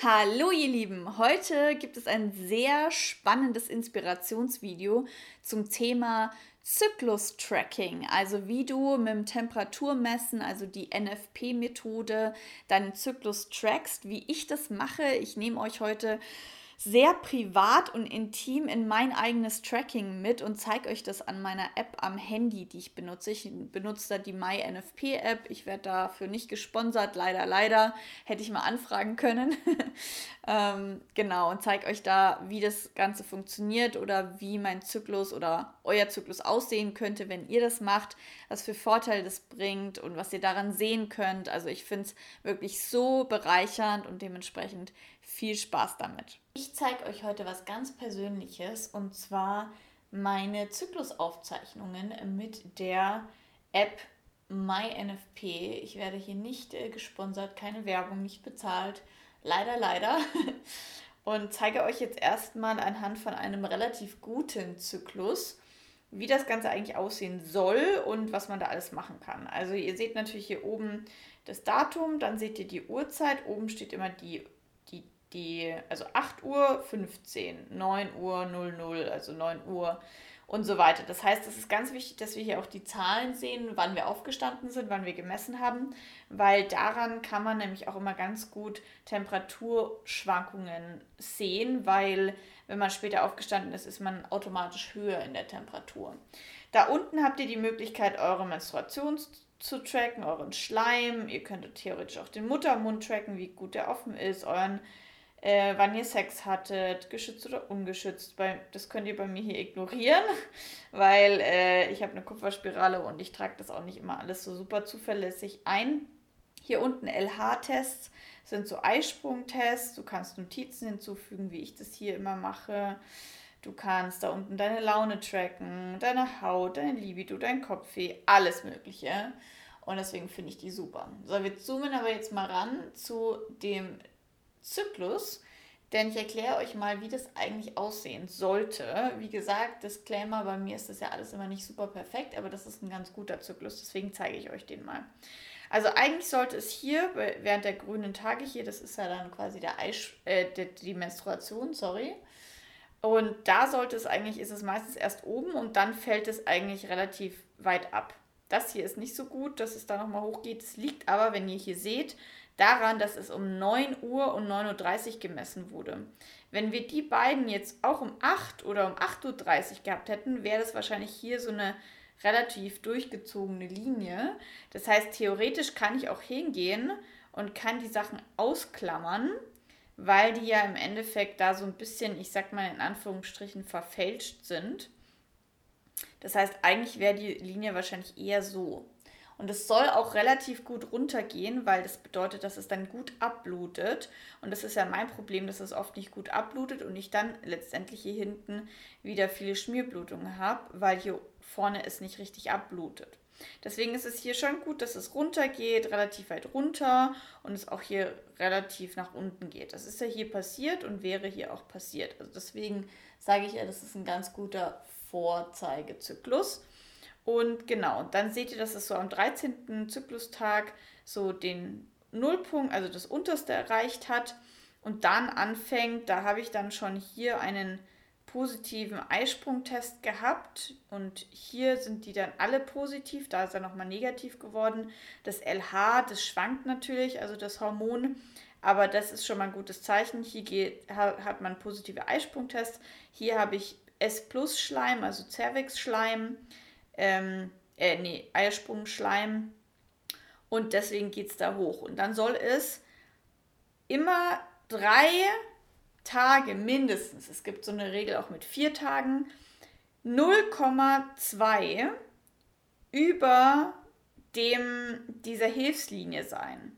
Hallo ihr Lieben, heute gibt es ein sehr spannendes Inspirationsvideo zum Thema Zyklus-Tracking, also wie du mit dem Temperaturmessen, also die NFP-Methode, deinen Zyklus trackst, wie ich das mache. Ich nehme euch heute sehr privat und intim in mein eigenes Tracking mit und zeige euch das an meiner App am Handy, die ich benutze. Ich benutze da die MyNFP-App. Ich werde dafür nicht gesponsert, leider, leider. Hätte ich mal anfragen können. ähm, genau, und zeige euch da, wie das Ganze funktioniert oder wie mein Zyklus oder euer Zyklus aussehen könnte, wenn ihr das macht, was für Vorteile das bringt und was ihr daran sehen könnt. Also ich finde es wirklich so bereichernd und dementsprechend viel Spaß damit. Ich zeige euch heute was ganz Persönliches und zwar meine Zyklusaufzeichnungen mit der App MyNFP. Ich werde hier nicht äh, gesponsert, keine Werbung, nicht bezahlt. Leider, leider. Und zeige euch jetzt erstmal anhand von einem relativ guten Zyklus, wie das Ganze eigentlich aussehen soll und was man da alles machen kann. Also ihr seht natürlich hier oben das Datum, dann seht ihr die Uhrzeit. Oben steht immer die die, also 8 Uhr 15, 9 Uhr 00, also 9 Uhr und so weiter. Das heißt, es ist ganz wichtig, dass wir hier auch die Zahlen sehen, wann wir aufgestanden sind, wann wir gemessen haben, weil daran kann man nämlich auch immer ganz gut Temperaturschwankungen sehen, weil wenn man später aufgestanden ist, ist man automatisch höher in der Temperatur. Da unten habt ihr die Möglichkeit, eure Menstruation zu tracken, euren Schleim. Ihr könntet theoretisch auch den Muttermund tracken, wie gut der offen ist, euren äh, wann ihr Sex hattet, geschützt oder ungeschützt. Bei, das könnt ihr bei mir hier ignorieren, weil äh, ich habe eine Kupferspirale und ich trage das auch nicht immer alles so super zuverlässig ein. Hier unten LH-Tests sind so Eisprungtests. Du kannst Notizen hinzufügen, wie ich das hier immer mache. Du kannst da unten deine Laune tracken, deine Haut, dein Libido, dein Kopfweh, alles Mögliche. Und deswegen finde ich die super. So, wir zoomen aber jetzt mal ran zu dem Zyklus, denn ich erkläre euch mal, wie das eigentlich aussehen sollte. Wie gesagt, Disclaimer, bei mir ist das ja alles immer nicht super perfekt, aber das ist ein ganz guter Zyklus, deswegen zeige ich euch den mal. Also eigentlich sollte es hier, während der grünen Tage hier, das ist ja dann quasi der Eis, äh, die, die Menstruation, sorry. Und da sollte es eigentlich, ist es meistens erst oben und dann fällt es eigentlich relativ weit ab. Das hier ist nicht so gut, dass es da nochmal hochgeht. Es liegt aber, wenn ihr hier seht, daran, dass es um 9 Uhr und 9.30 Uhr gemessen wurde. Wenn wir die beiden jetzt auch um 8 oder um 8.30 Uhr gehabt hätten, wäre das wahrscheinlich hier so eine relativ durchgezogene Linie. Das heißt, theoretisch kann ich auch hingehen und kann die Sachen ausklammern, weil die ja im Endeffekt da so ein bisschen, ich sag mal in Anführungsstrichen, verfälscht sind. Das heißt, eigentlich wäre die Linie wahrscheinlich eher so. Und es soll auch relativ gut runtergehen, weil das bedeutet, dass es dann gut abblutet. Und das ist ja mein Problem, dass es oft nicht gut abblutet und ich dann letztendlich hier hinten wieder viele Schmierblutungen habe, weil hier vorne es nicht richtig abblutet. Deswegen ist es hier schon gut, dass es runtergeht, relativ weit runter und es auch hier relativ nach unten geht. Das ist ja hier passiert und wäre hier auch passiert. Also deswegen sage ich ja, das ist ein ganz guter Vorzeigezyklus. Und genau, dann seht ihr, dass es so am 13. Zyklustag so den Nullpunkt, also das unterste erreicht hat und dann anfängt, da habe ich dann schon hier einen positiven Eisprungtest gehabt und hier sind die dann alle positiv, da ist er nochmal negativ geworden. Das LH, das schwankt natürlich, also das Hormon, aber das ist schon mal ein gutes Zeichen. Hier geht, hat man positive Eisprungtests. Hier habe ich S-Plus-Schleim, also Cervix-Schleim ähm, äh, nee, Eiersprungschleim und deswegen geht es da hoch. Und dann soll es immer drei Tage mindestens, es gibt so eine Regel auch mit vier Tagen, 0,2 über dem dieser Hilfslinie sein.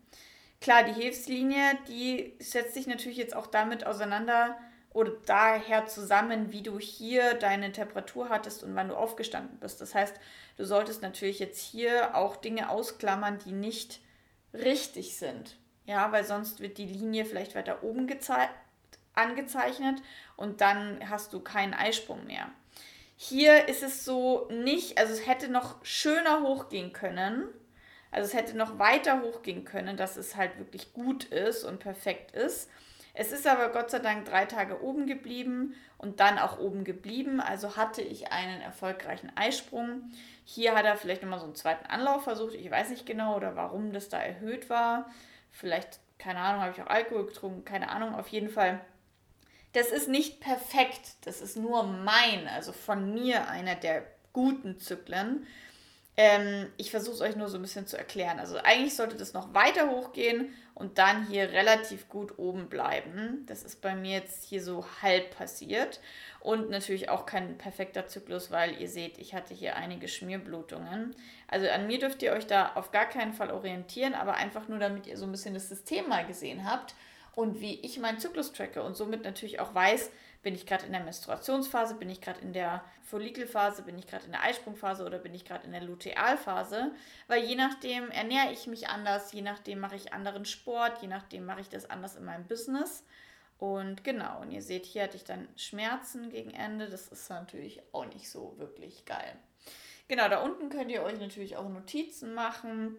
Klar, die Hilfslinie, die setzt sich natürlich jetzt auch damit auseinander, oder daher zusammen, wie du hier deine Temperatur hattest und wann du aufgestanden bist. Das heißt, du solltest natürlich jetzt hier auch Dinge ausklammern, die nicht richtig sind. Ja, weil sonst wird die Linie vielleicht weiter oben angezeichnet und dann hast du keinen Eisprung mehr. Hier ist es so nicht, also es hätte noch schöner hochgehen können. Also es hätte noch weiter hochgehen können, dass es halt wirklich gut ist und perfekt ist. Es ist aber Gott sei Dank drei Tage oben geblieben und dann auch oben geblieben. Also hatte ich einen erfolgreichen Eisprung. Hier hat er vielleicht nochmal so einen zweiten Anlauf versucht. Ich weiß nicht genau oder warum das da erhöht war. Vielleicht, keine Ahnung, habe ich auch Alkohol getrunken, keine Ahnung. Auf jeden Fall das ist nicht perfekt, das ist nur mein, also von mir einer der guten Zyklen. Ähm, ich versuche es euch nur so ein bisschen zu erklären. Also eigentlich sollte das noch weiter hochgehen und dann hier relativ gut oben bleiben. Das ist bei mir jetzt hier so halb passiert. Und natürlich auch kein perfekter Zyklus, weil ihr seht, ich hatte hier einige Schmierblutungen. Also an mir dürft ihr euch da auf gar keinen Fall orientieren, aber einfach nur, damit ihr so ein bisschen das System mal gesehen habt und wie ich meinen Zyklus tracke und somit natürlich auch weiß, bin ich gerade in der Menstruationsphase, bin ich gerade in der Follikelphase, bin ich gerade in der Eisprungphase oder bin ich gerade in der Lutealphase, weil je nachdem ernähre ich mich anders, je nachdem mache ich anderen Sport, je nachdem mache ich das anders in meinem Business. Und genau, und ihr seht, hier hatte ich dann Schmerzen gegen Ende. Das ist natürlich auch nicht so wirklich geil. Genau, da unten könnt ihr euch natürlich auch Notizen machen.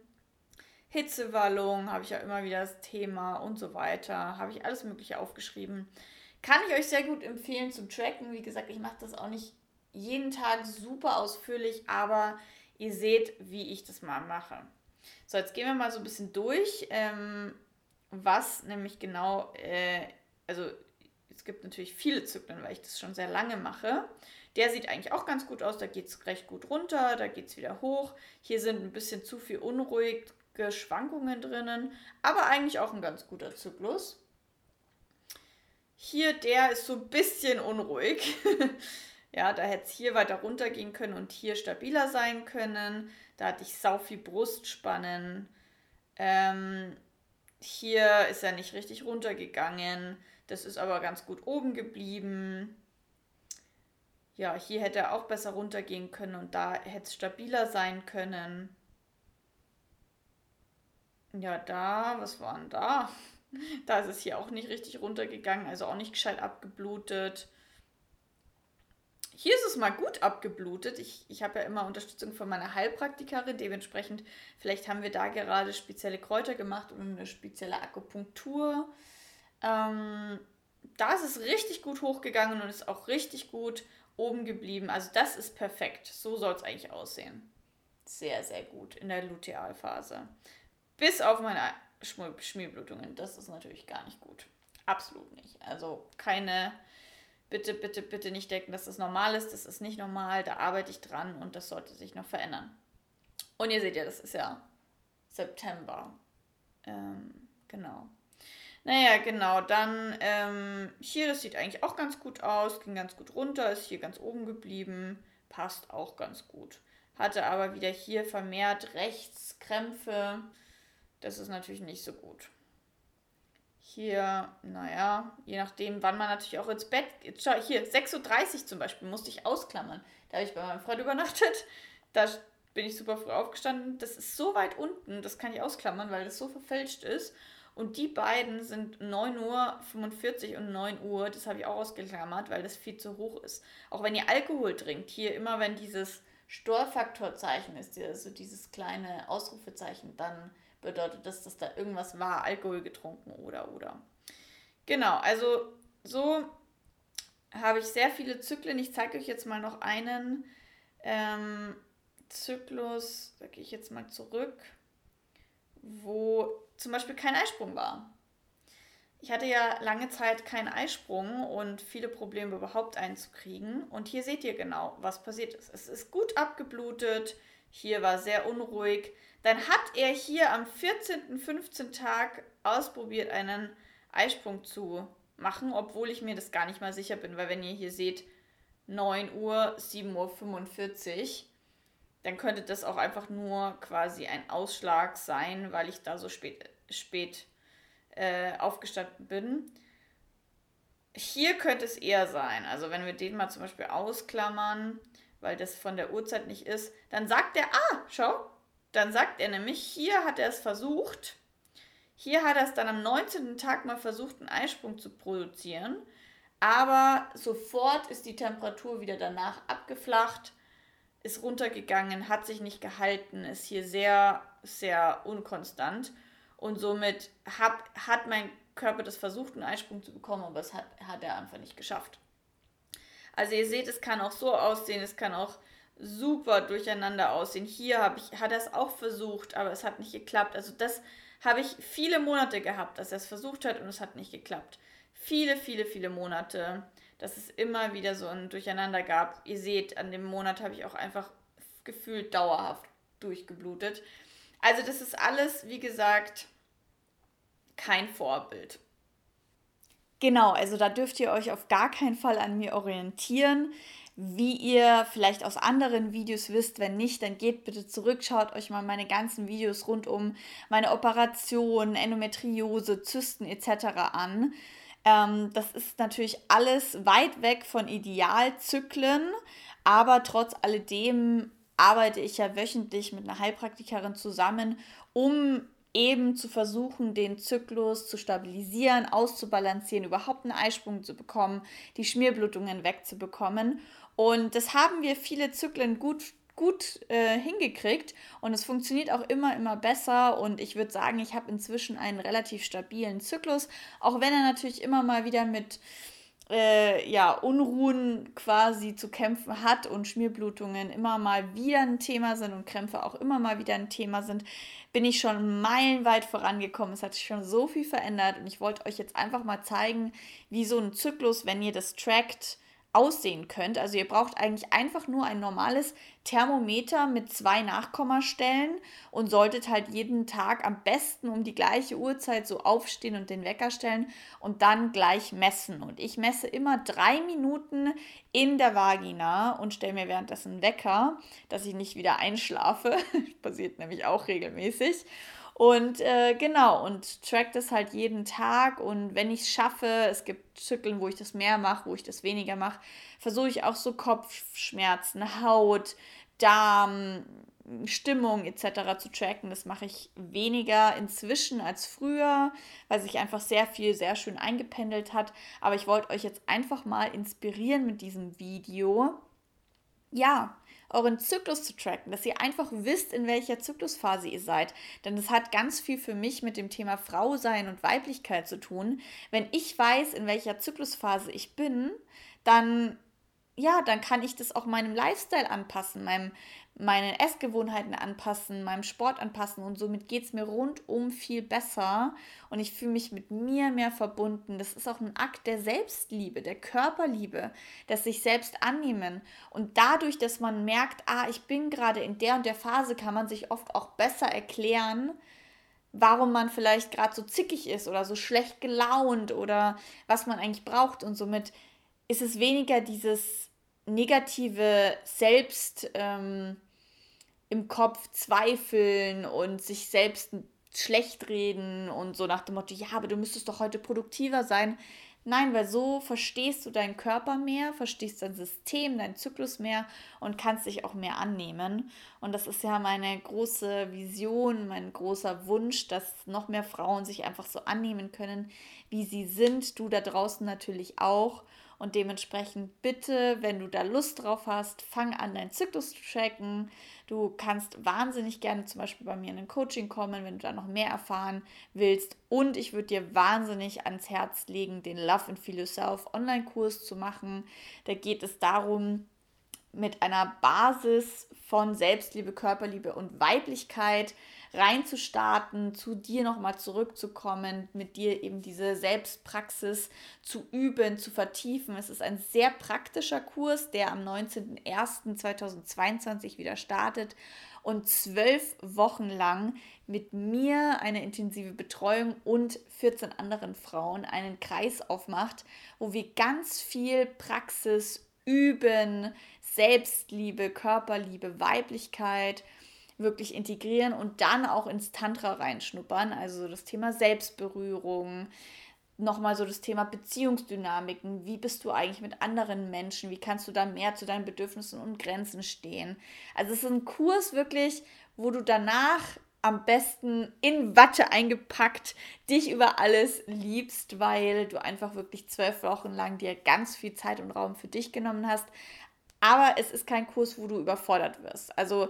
Hitzewallung habe ich ja immer wieder das Thema und so weiter. Habe ich alles Mögliche aufgeschrieben. Kann ich euch sehr gut empfehlen zum Tracken. Wie gesagt, ich mache das auch nicht jeden Tag super ausführlich, aber ihr seht, wie ich das mal mache. So, jetzt gehen wir mal so ein bisschen durch, ähm, was nämlich genau, äh, also es gibt natürlich viele Zyklen, weil ich das schon sehr lange mache. Der sieht eigentlich auch ganz gut aus, da geht es recht gut runter, da geht es wieder hoch. Hier sind ein bisschen zu viel unruhig, Schwankungen drinnen, aber eigentlich auch ein ganz guter Zyklus. Hier, der ist so ein bisschen unruhig. ja, da hätte es hier weiter runter gehen können und hier stabiler sein können. Da hatte ich sau viel Brustspannen. Ähm, hier ist er nicht richtig runtergegangen. Das ist aber ganz gut oben geblieben. Ja, hier hätte er auch besser runtergehen können und da hätte es stabiler sein können. Ja, da, was war denn da? Da ist es hier auch nicht richtig runtergegangen, also auch nicht gescheit abgeblutet. Hier ist es mal gut abgeblutet. Ich, ich habe ja immer Unterstützung von meiner Heilpraktikerin. Dementsprechend, vielleicht haben wir da gerade spezielle Kräuter gemacht und eine spezielle Akupunktur. Ähm, da ist es richtig gut hochgegangen und ist auch richtig gut oben geblieben. Also das ist perfekt. So soll es eigentlich aussehen. Sehr, sehr gut in der Lutealphase. Bis auf meine Schmierblutungen. Das ist natürlich gar nicht gut. Absolut nicht. Also keine, bitte, bitte, bitte nicht denken, dass das normal ist. Das ist nicht normal. Da arbeite ich dran und das sollte sich noch verändern. Und ihr seht ja, das ist ja September. Ähm, genau. Naja, genau. Dann ähm, hier, das sieht eigentlich auch ganz gut aus. Ging ganz gut runter, ist hier ganz oben geblieben. Passt auch ganz gut. Hatte aber wieder hier vermehrt rechts Krämpfe das ist natürlich nicht so gut. Hier, naja, je nachdem, wann man natürlich auch ins Bett geht. Schau, hier, 6.30 Uhr zum Beispiel musste ich ausklammern. Da habe ich bei meinem Freund übernachtet. Da bin ich super früh aufgestanden. Das ist so weit unten, das kann ich ausklammern, weil das so verfälscht ist. Und die beiden sind 9.45 Uhr und 9 Uhr. Das habe ich auch ausgeklammert, weil das viel zu hoch ist. Auch wenn ihr Alkohol trinkt, hier immer wenn dieses Störfaktorzeichen ist, also dieses kleine Ausrufezeichen, dann bedeutet das, dass da irgendwas war, Alkohol getrunken oder oder. Genau, also so habe ich sehr viele Zyklen. Ich zeige euch jetzt mal noch einen ähm, Zyklus, da gehe ich jetzt mal zurück, wo zum Beispiel kein Eisprung war. Ich hatte ja lange Zeit keinen Eisprung und viele Probleme überhaupt einzukriegen. Und hier seht ihr genau, was passiert ist. Es ist gut abgeblutet, hier war sehr unruhig. Dann hat er hier am 14., 15. Tag ausprobiert, einen Eisprung zu machen, obwohl ich mir das gar nicht mal sicher bin, weil wenn ihr hier seht, 9 Uhr, 7.45 Uhr, dann könnte das auch einfach nur quasi ein Ausschlag sein, weil ich da so spät, spät äh, aufgestanden bin. Hier könnte es eher sein. Also wenn wir den mal zum Beispiel ausklammern, weil das von der Uhrzeit nicht ist, dann sagt er, ah, schau, dann sagt er nämlich, hier hat er es versucht, hier hat er es dann am 19. Tag mal versucht, einen Eisprung zu produzieren, aber sofort ist die Temperatur wieder danach abgeflacht, ist runtergegangen, hat sich nicht gehalten, ist hier sehr, sehr unkonstant und somit hab, hat mein Körper das versucht, einen Eisprung zu bekommen, aber es hat, hat er einfach nicht geschafft. Also ihr seht, es kann auch so aussehen, es kann auch super durcheinander aussehen. Hier ich, hat er es auch versucht, aber es hat nicht geklappt. Also das habe ich viele Monate gehabt, dass er es versucht hat und es hat nicht geklappt. Viele, viele, viele Monate, dass es immer wieder so ein Durcheinander gab. Ihr seht, an dem Monat habe ich auch einfach gefühlt dauerhaft durchgeblutet. Also das ist alles, wie gesagt, kein Vorbild. Genau, also da dürft ihr euch auf gar keinen Fall an mir orientieren. Wie ihr vielleicht aus anderen Videos wisst, wenn nicht, dann geht bitte zurück, schaut euch mal meine ganzen Videos rund um meine Operation, Endometriose, Zysten etc. an. Ähm, das ist natürlich alles weit weg von Idealzyklen, aber trotz alledem arbeite ich ja wöchentlich mit einer Heilpraktikerin zusammen, um eben zu versuchen, den Zyklus zu stabilisieren, auszubalancieren, überhaupt einen Eisprung zu bekommen, die Schmierblutungen wegzubekommen. Und das haben wir viele Zyklen gut gut äh, hingekriegt und es funktioniert auch immer, immer besser und ich würde sagen, ich habe inzwischen einen relativ stabilen Zyklus, auch wenn er natürlich immer mal wieder mit äh, ja, Unruhen quasi zu kämpfen hat und Schmierblutungen immer mal wieder ein Thema sind und Krämpfe auch immer mal wieder ein Thema sind, bin ich schon meilenweit vorangekommen. Es hat sich schon so viel verändert und ich wollte euch jetzt einfach mal zeigen, wie so ein Zyklus, wenn ihr das trackt, aussehen könnt. Also ihr braucht eigentlich einfach nur ein normales Thermometer mit zwei Nachkommastellen und solltet halt jeden Tag am besten um die gleiche Uhrzeit so aufstehen und den Wecker stellen und dann gleich messen. Und ich messe immer drei Minuten in der Vagina und stelle mir währenddessen einen Wecker, dass ich nicht wieder einschlafe. Passiert nämlich auch regelmäßig. Und äh, genau, und track das halt jeden Tag. Und wenn ich es schaffe, es gibt Zyklen, wo ich das mehr mache, wo ich das weniger mache, versuche ich auch so Kopfschmerzen, Haut, Darm, Stimmung etc. zu tracken. Das mache ich weniger inzwischen als früher, weil sich einfach sehr viel sehr schön eingependelt hat. Aber ich wollte euch jetzt einfach mal inspirieren mit diesem Video. Ja, euren Zyklus zu tracken, dass ihr einfach wisst, in welcher Zyklusphase ihr seid. Denn das hat ganz viel für mich mit dem Thema Frau sein und Weiblichkeit zu tun. Wenn ich weiß, in welcher Zyklusphase ich bin, dann ja, dann kann ich das auch meinem Lifestyle anpassen, meinem, meinen Essgewohnheiten anpassen, meinem Sport anpassen und somit geht es mir rundum viel besser und ich fühle mich mit mir mehr verbunden. Das ist auch ein Akt der Selbstliebe, der Körperliebe, das sich selbst annehmen und dadurch, dass man merkt, ah, ich bin gerade in der und der Phase, kann man sich oft auch besser erklären, warum man vielleicht gerade so zickig ist oder so schlecht gelaunt oder was man eigentlich braucht und somit ist es weniger dieses negative Selbst ähm, im Kopf zweifeln und sich selbst schlecht reden und so nach dem Motto, ja, aber du müsstest doch heute produktiver sein. Nein, weil so verstehst du deinen Körper mehr, verstehst dein System, deinen Zyklus mehr und kannst dich auch mehr annehmen. Und das ist ja meine große Vision, mein großer Wunsch, dass noch mehr Frauen sich einfach so annehmen können, wie sie sind. Du da draußen natürlich auch. Und dementsprechend bitte, wenn du da Lust drauf hast, fang an, deinen Zyklus zu tracken. Du kannst wahnsinnig gerne zum Beispiel bei mir in ein Coaching kommen, wenn du da noch mehr erfahren willst. Und ich würde dir wahnsinnig ans Herz legen, den Love and Feel Yourself Online-Kurs zu machen. Da geht es darum, mit einer Basis von Selbstliebe, Körperliebe und Weiblichkeit reinzustarten, zu dir nochmal zurückzukommen, mit dir eben diese Selbstpraxis zu üben, zu vertiefen. Es ist ein sehr praktischer Kurs, der am 19.01.2022 wieder startet und zwölf Wochen lang mit mir eine intensive Betreuung und 14 anderen Frauen einen Kreis aufmacht, wo wir ganz viel Praxis üben, Selbstliebe, Körperliebe, Weiblichkeit, wirklich integrieren und dann auch ins Tantra reinschnuppern. Also das Thema Selbstberührung, nochmal so das Thema Beziehungsdynamiken. Wie bist du eigentlich mit anderen Menschen? Wie kannst du da mehr zu deinen Bedürfnissen und Grenzen stehen? Also es ist ein Kurs wirklich, wo du danach am besten in Watte eingepackt dich über alles liebst, weil du einfach wirklich zwölf Wochen lang dir ganz viel Zeit und Raum für dich genommen hast. Aber es ist kein Kurs, wo du überfordert wirst. Also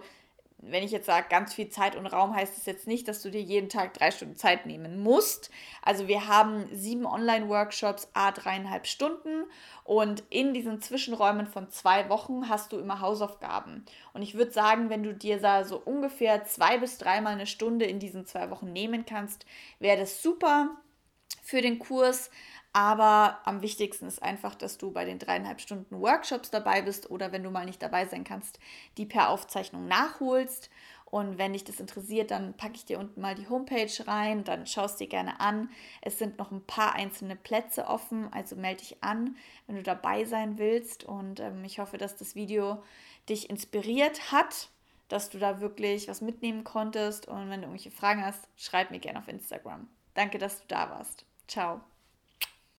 wenn ich jetzt sage, ganz viel Zeit und Raum, heißt es jetzt nicht, dass du dir jeden Tag drei Stunden Zeit nehmen musst. Also wir haben sieben Online-Workshops, a dreieinhalb Stunden und in diesen Zwischenräumen von zwei Wochen hast du immer Hausaufgaben. Und ich würde sagen, wenn du dir da so ungefähr zwei bis dreimal eine Stunde in diesen zwei Wochen nehmen kannst, wäre das super für den Kurs. Aber am wichtigsten ist einfach, dass du bei den dreieinhalb Stunden Workshops dabei bist oder wenn du mal nicht dabei sein kannst, die per Aufzeichnung nachholst. Und wenn dich das interessiert, dann packe ich dir unten mal die Homepage rein, dann schaust dir gerne an. Es sind noch ein paar einzelne Plätze offen, also melde dich an, wenn du dabei sein willst. Und ähm, ich hoffe, dass das Video dich inspiriert hat, dass du da wirklich was mitnehmen konntest. Und wenn du irgendwelche Fragen hast, schreib mir gerne auf Instagram. Danke, dass du da warst. Ciao.